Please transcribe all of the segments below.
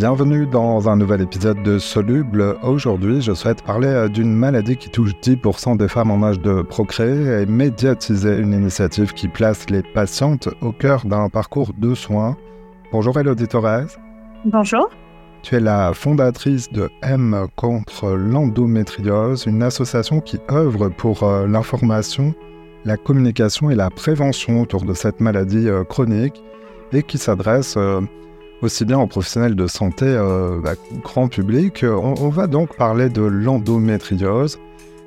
Bienvenue dans un nouvel épisode de Soluble. Aujourd'hui, je souhaite parler euh, d'une maladie qui touche 10% des femmes en âge de procréer et médiatiser une initiative qui place les patientes au cœur d'un parcours de soins. Bonjour Elodie Torres. Bonjour. Tu es la fondatrice de M contre l'endométriose, une association qui œuvre pour euh, l'information, la communication et la prévention autour de cette maladie euh, chronique et qui s'adresse aussi bien aux professionnels de santé euh, bah, grand public. On, va donc parler de l'endométriose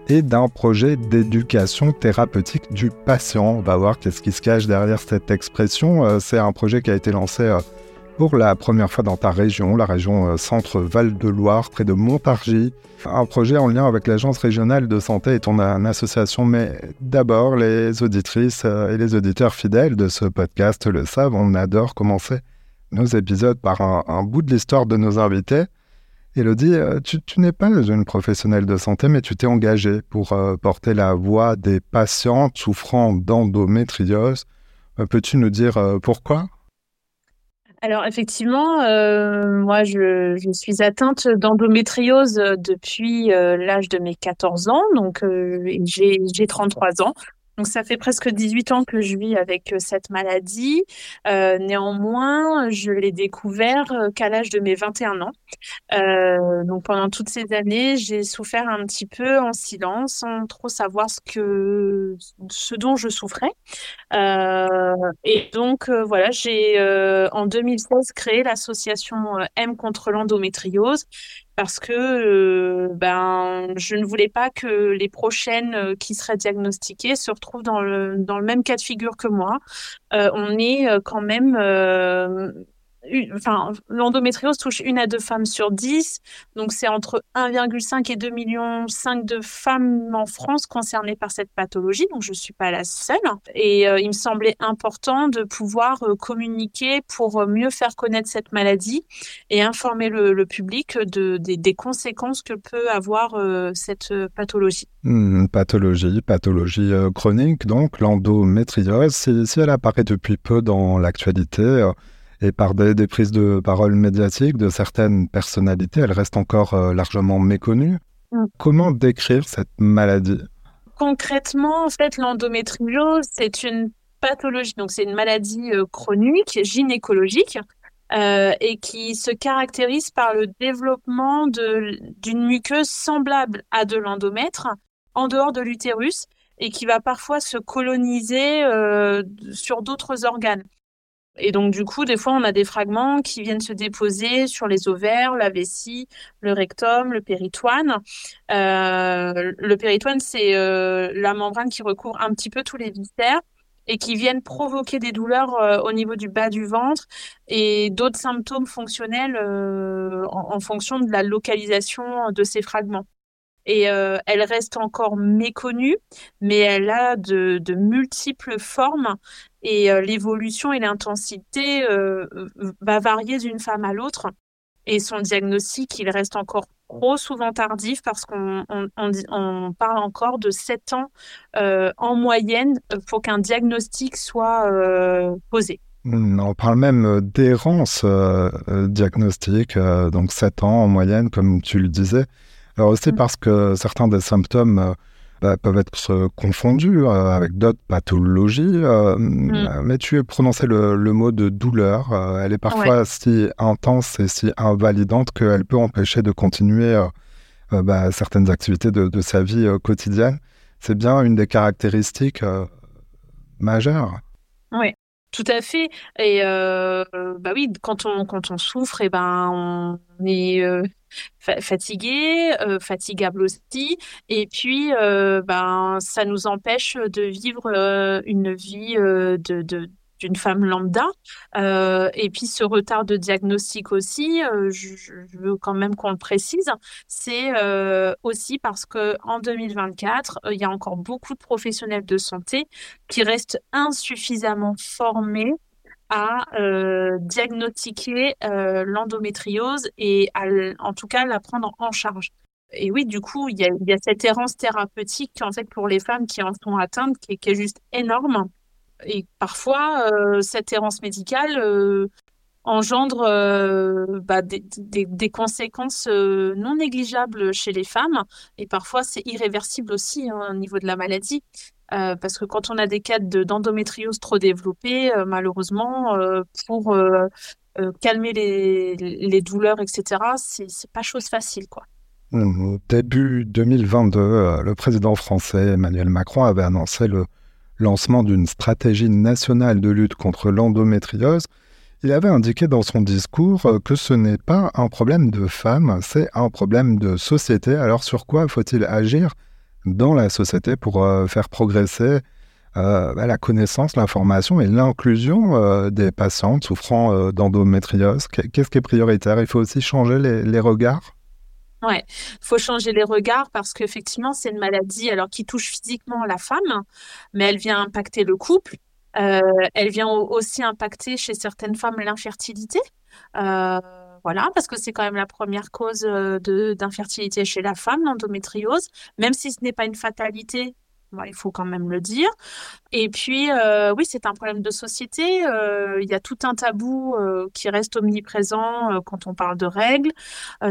et d'un projet d'éducation thérapeutique du patient. On va voir qu'est-ce qui se cache derrière cette expression. Euh, c'est un projet qui a été lancé euh, pour la première fois dans ta région, la région Centre-Val de Loire, près de Montargis. Un projet en lien avec l'Agence régionale de santé et ton association. Mais d'abord, les auditrices et les auditeurs fidèles de ce podcast le savent, on adore commencer nos épisodes par un, bout de l'histoire de nos invités. Elodie, euh, tu, n'es pas une professionnelle de santé, mais tu t'es engagée pour euh, porter la voix des patientes souffrant d'endométriose. Euh, peux-tu nous dire pourquoi? Alors effectivement, moi je, je, suis atteinte d'endométriose depuis l'âge de mes 14 ans, donc j'ai 33 ans. Donc ça fait presque 18 ans que je vis avec euh, cette maladie. Euh, néanmoins, je l'ai découvert euh, qu'à l'âge de mes 21 ans. donc pendant toutes ces années, j'ai souffert un petit peu en silence, sans trop savoir ce que ce dont je souffrais. et donc voilà, j'ai en 2016 créé l'association M contre l'endométriose parce que euh, ben, je ne voulais pas que les prochaines euh, qui seraient diagnostiquées se retrouvent dans le, dans le même cas de figure que moi. Euh, on est quand même enfin, l'endométriose touche une à deux femmes sur dix, donc c'est entre 1,5 et 2 millions 5 de femmes en France concernées par cette pathologie, donc je suis pas la seule. Et euh, il me semblait important de pouvoir euh, communiquer pour mieux faire connaître cette maladie et informer le, public de, des, conséquences que peut avoir euh, cette pathologie. Mmh, pathologie, pathologie chronique, donc l'endométriose, si elle apparaît depuis peu dans l'actualité, et par des, prises de parole médiatiques de certaines personnalités, elle reste encore euh, largement méconnue. Mm. Comment décrire cette maladie? Concrètement, en fait, l'endométriose, c'est une pathologie, donc c'est une maladie euh, chronique, gynécologique, euh, et qui se caractérise par le développement d'une muqueuse semblable à de l'endomètre en dehors de l'utérus et qui va parfois se coloniser sur d'autres organes. Et donc, du coup, des fois, on a des fragments qui viennent se déposer sur les ovaires, la vessie, le rectum, le péritoine. Euh, le péritoine, c'est euh, la membrane qui recouvre un petit peu tous les viscères et qui viennent provoquer des douleurs euh, au niveau du bas du ventre et d'autres symptômes fonctionnels en, fonction de la localisation de ces fragments et elle reste encore méconnue, mais elle a de, multiples formes et euh, l'évolution et l'intensité euh, va varier d'une femme à l'autre. Et son diagnostic, il reste encore trop souvent tardif parce qu'on on, on, parle encore de 7 ans euh, en moyenne pour qu'un diagnostic soit posé. On parle même d'errance diagnostique, donc 7 ans en moyenne, comme tu le disais. Alors aussi mmh. parce que certains des symptômes bah, peuvent être confondus euh, avec d'autres pathologies. Euh, mm. Mais tu as prononcé le, mot de douleur. Euh, elle est parfois si intense et si invalidante qu'elle peut empêcher de continuer bah, certaines activités de, de sa vie quotidienne. C'est bien une des caractéristiques majeures. Oui. Tout à fait. Et bah oui, quand on quand on souffre, et eh ben on est fatigué, euh, fatigable aussi, et puis euh, ben ça nous empêche de vivre euh, une vie de, d'une femme lambda. et puis ce retard de diagnostic aussi, je, veux quand même qu'on le précise, c'est aussi parce que en 2024, il y a encore beaucoup de professionnels de santé qui restent insuffisamment formés à euh, diagnostiquer euh, l'endométriose et en tout cas la prendre en charge. Et oui, du coup, il y a, cette errance thérapeutique en fait pour les femmes qui en sont atteintes qui est juste énorme. Et parfois, euh, cette errance médicale engendre bah, des, conséquences non négligeables chez les femmes et parfois c'est irréversible aussi hein, au niveau de la maladie. parce que quand on a des cas d'endométriose trop développés, malheureusement, pour calmer les, les, douleurs, etc., c'est pas chose facile, quoi. Au début 2022, euh, le président français Emmanuel Macron avait annoncé le lancement d'une stratégie nationale de lutte contre l'endométriose. Il avait indiqué dans son discours euh, que ce n'est pas un problème de femmes, c'est un problème de société. Alors sur quoi faut-il agir dans la société pour euh, faire progresser bah, la connaissance, l'information et l'inclusion des patientes souffrant d'endométriose? Qu'est-ce qui est prioritaire? Il faut aussi changer les regards Ouais, faut changer les regards parce qu'effectivement, c'est une maladie alors qui touche physiquement la femme, mais elle vient impacter le couple. Euh, elle vient aussi impacter chez certaines femmes l'infertilité. Euh, voilà, parce que c'est quand même la première cause euh, d'infertilité chez la femme, l'endométriose. Même si ce n'est pas une fatalité, il faut quand même le dire. Et puis, euh, oui, c'est un problème de société. Euh, il y a tout un tabou euh, qui reste omniprésent quand on parle de règles.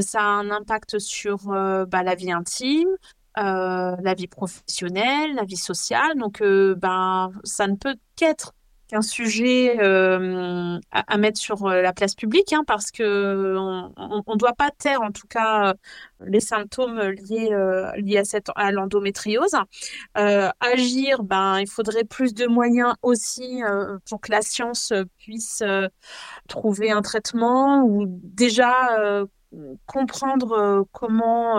ça a un impact sur bah, la vie intime, la vie professionnelle, la vie sociale. Donc, ben, ça ne peut qu'être un sujet euh, à, mettre sur euh, la place publique, hein, parce que on ne doit pas taire en tout cas les symptômes liés, euh, liés à, cette, à l'endométriose. agir, ben, il faudrait plus de moyens aussi pour que la science puisse trouver un traitement ou déjà comprendre comment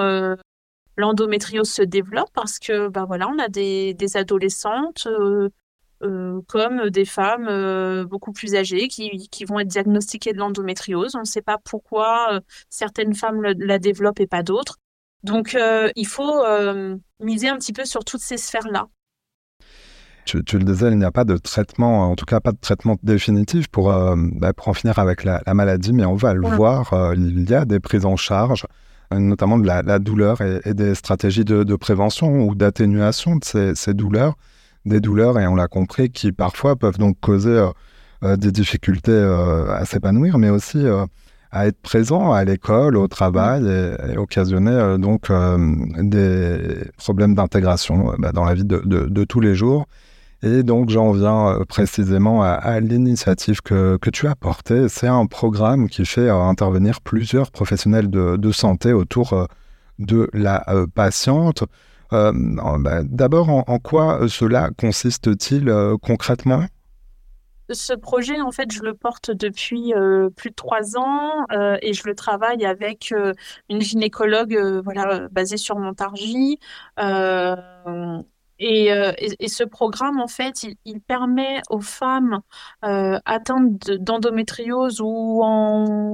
l'endométriose se développe parce que ben voilà on a des, des adolescentes euh, comme des femmes euh, beaucoup plus âgées qui, qui, vont être diagnostiquées de l'endométriose. On ne sait pas pourquoi euh, certaines femmes la développent et pas d'autres. Donc, il faut miser un petit peu sur toutes ces sphères-là. Tu, le disais, il n'y a pas de traitement, en tout cas pas de traitement définitif pour, bah, pour en finir avec la, maladie, mais on va le voir, il y a des prises en charge, notamment de la, douleur et, des stratégies de, prévention ou d'atténuation de ces, ces douleurs des douleurs, et on l'a compris, qui parfois peuvent donc causer euh, euh, des difficultés euh, à s'épanouir, mais aussi à être présent à l'école, au travail, et, occasionner donc des problèmes d'intégration bah, dans la vie de, tous les jours. Et donc j'en viens précisément à, l'initiative que, tu as portée. C'est un programme qui fait intervenir plusieurs professionnels de, santé autour de la patiente. Euh, bah, d'abord, en, quoi euh, cela consiste-t-il euh, concrètement? Ce projet, en fait, je le porte depuis plus de trois ans et je le travaille avec une gynécologue voilà, basée sur Montargis. Et, ce programme, en fait, il permet aux femmes atteintes d'endométriose ou en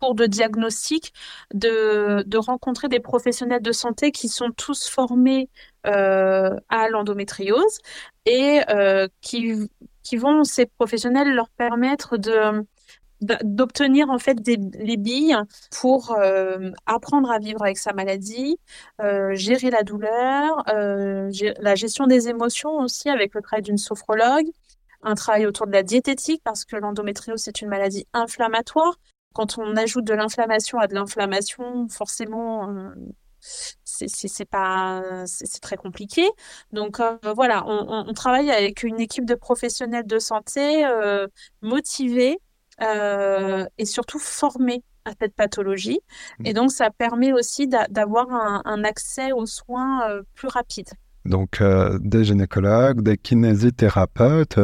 cours de diagnostic, de, de, rencontrer des professionnels de santé qui sont tous formés euh, à l'endométriose et euh, qui, qui vont, ces professionnels, leur permettre de d'obtenir en fait des, les billes pour euh, apprendre à vivre avec sa maladie, gérer la douleur, la gestion des émotions aussi avec le travail d'une sophrologue, un travail autour de la diététique parce que l'endométriose c'est une maladie inflammatoire quand on ajoute de l'inflammation à de l'inflammation, forcément, euh, c'est pas c'est très compliqué. Donc euh, voilà, on, travaille avec une équipe de professionnels de santé euh, motivés et surtout formés à cette pathologie. Et donc ça permet aussi d'avoir un, accès aux soins plus rapide. Donc, des gynécologues, des kinésithérapeutes,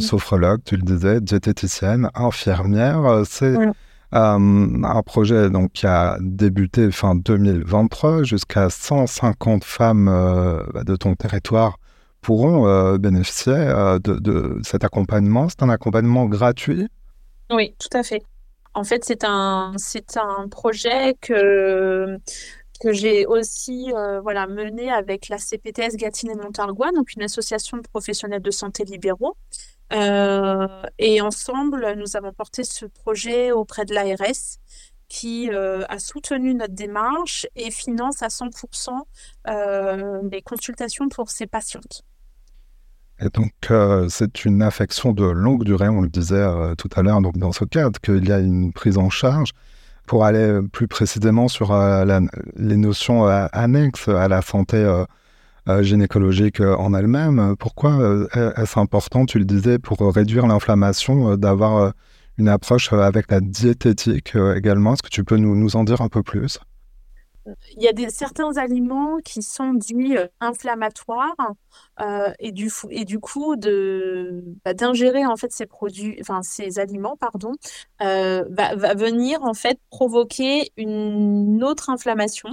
sophrologues, tu le disais, diététiciennes, infirmières, c'est euh, un projet donc, qui a débuté fin 2023. Jusqu'à 150 femmes euh, de ton territoire pourront euh, bénéficier de, cet accompagnement. C'est un accompagnement gratuit? Oui, tout à fait. En fait, c'est un, un projet que, que j'ai aussi voilà, mené avec la CPTS Gatine et Montargois, donc une association de professionnels de santé libéraux. Euh, et ensemble, nous avons porté ce projet auprès de l'ARS qui euh, a soutenu notre démarche et finance à 100% euh, les consultations pour ces patientes. Et donc, euh, c'est une affection de longue durée, on le disait tout à l'heure, donc dans ce cadre, qu'il y a une prise en charge. Pour aller plus précisément sur les notions annexes à la santé gynécologique en elle-même, pourquoi est-ce important, tu le disais, pour réduire l'inflammation, d'avoir une approche avec la diététique également? Est-ce que tu peux nous, nous en dire un peu plus? Il y a des, certains aliments qui sont dits euh, inflammatoires euh, et, du, et du coup de bah, d'ingérer en fait ces produits, enfin ces aliments pardon, euh, va, venir en fait provoquer une autre inflammation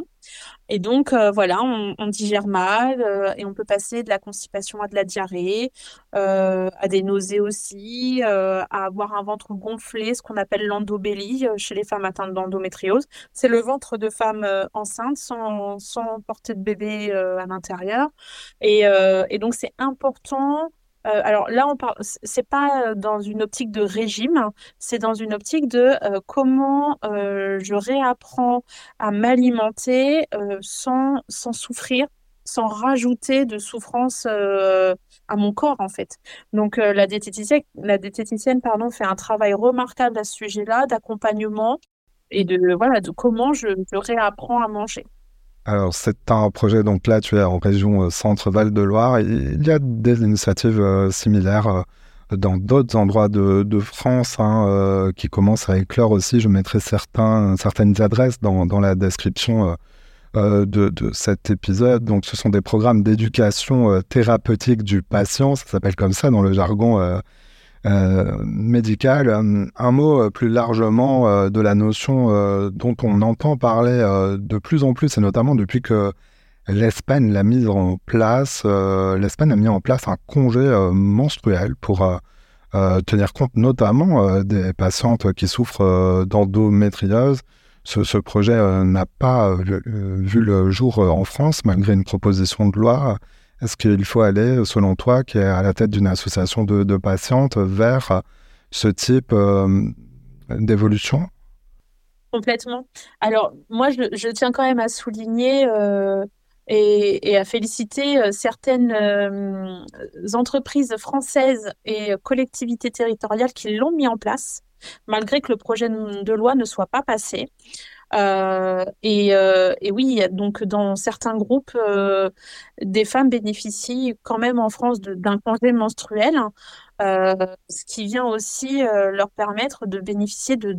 et donc, euh, voilà, on, digère mal euh, et on peut passer de la constipation à de la diarrhée, euh, à des nausées aussi, à avoir un ventre gonflé, ce qu'on appelle l'endobélie chez les femmes atteintes d'endométriose. C'est le ventre de femmes enceintes sans, sans porter de bébé à l'intérieur. Et, et donc, c'est important euh, alors là, on parle, c'est pas euh, dans une optique de régime, hein, c'est dans une optique de euh, comment je réapprends à m'alimenter sans, sans souffrir, sans rajouter de souffrance à mon corps en fait. Donc la diététicienne, la diététicienne pardon, fait un travail remarquable à ce sujet-là, d'accompagnement et de voilà de comment je réapprends à manger. Alors, c'est un projet, donc là, tu es en région euh, Centre-Val de Loire. Il y a des initiatives euh, similaires euh, dans d'autres endroits de, France hein, qui commencent à éclore aussi. Je mettrai certaines adresses dans, la description de, cet épisode. Donc, ce sont des programmes d'éducation thérapeutique du patient. Ça s'appelle comme ça dans le jargon euh, médical. Euh, un mot euh, plus largement de la notion dont on entend parler de plus en plus, et notamment depuis que l'Espagne l'a mise en place. L'Espagne a mis en place un congé menstruel pour tenir compte notamment des patientes qui souffrent d'endométriose. Ce, projet n'a pas vu le jour en France, malgré une proposition de loi est-ce qu'il faut aller, selon toi, qui est à la tête d'une association de, patientes, vers ce type euh, d'évolution? Complètement. Alors, moi, je, tiens quand même à souligner euh, et, à féliciter euh, certaines entreprises françaises et collectivités territoriales qui l'ont mis en place, malgré que le projet de loi ne soit pas passé. Euh, et, euh, et, oui, donc dans certains groupes, euh, des femmes bénéficient quand même en France d'un congé menstruel, ce qui vient aussi leur permettre de bénéficier de,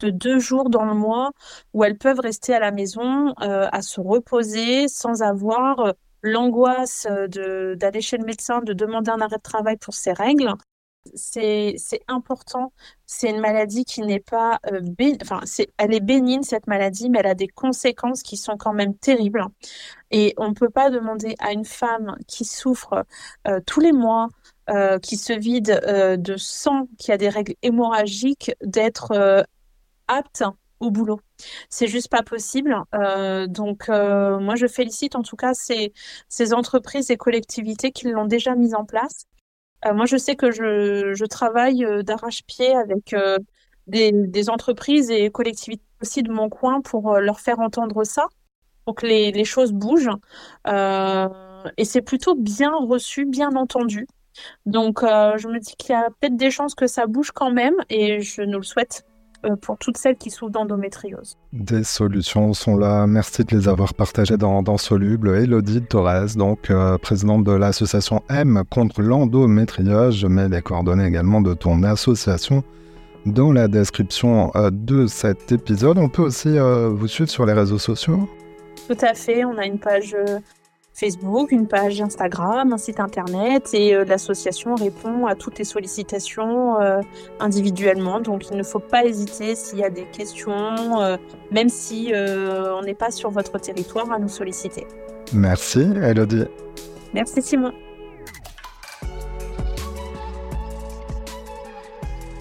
de, deux jours dans le mois où elles peuvent rester à la maison à se reposer sans avoir l'angoisse d'aller chez le médecin, de demander un arrêt de travail pour ses règles c'est important. C'est une maladie qui n'est pas euh, elle est bénigne cette maladie, mais elle a des conséquences qui sont quand même terribles. Et on ne peut pas demander à une femme qui souffre euh, tous les mois, euh, qui se vide de sang, qui a des règles hémorragiques, d'être apte au boulot. C'est juste pas possible. donc, moi, je félicite en tout cas ces entreprises et collectivités qui l'ont déjà mise en place. Euh, moi, je sais que je, travaille euh, d'arrache-pied avec euh, des, entreprises et collectivités aussi de mon coin pour leur faire entendre ça, pour que les, choses bougent. et c'est plutôt bien reçu, bien entendu. Donc, je me dis qu'il y a peut-être des chances que ça bouge quand même et je nous le souhaite. Euh, pour toutes celles qui souffrent d'endométriose. Des solutions sont là. Merci de les avoir partagées dans, dans Soluble. Elodie Torres, donc euh, présidente de l'association M contre l'endométriose. Je mets les coordonnées également de ton association dans la description euh, de cet épisode. On peut aussi vous suivre sur les réseaux sociaux Tout à fait. On a une page Facebook, une page Instagram, un site internet et euh, l'association répond à toutes les sollicitations euh, individuellement. Donc il ne faut pas hésiter s'il y a des questions, euh, même si on n'est pas sur votre territoire, à nous solliciter. Merci Elodie. Merci Simon.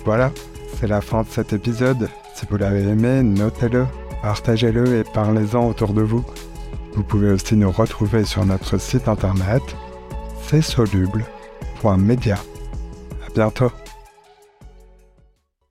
Voilà, c'est la fin de cet épisode. Si vous l'avez aimé, notez-le, partagez-le et parlez-en autour de vous. Vous pouvez aussi nous retrouver sur notre site internet csoluble.media. À bientôt.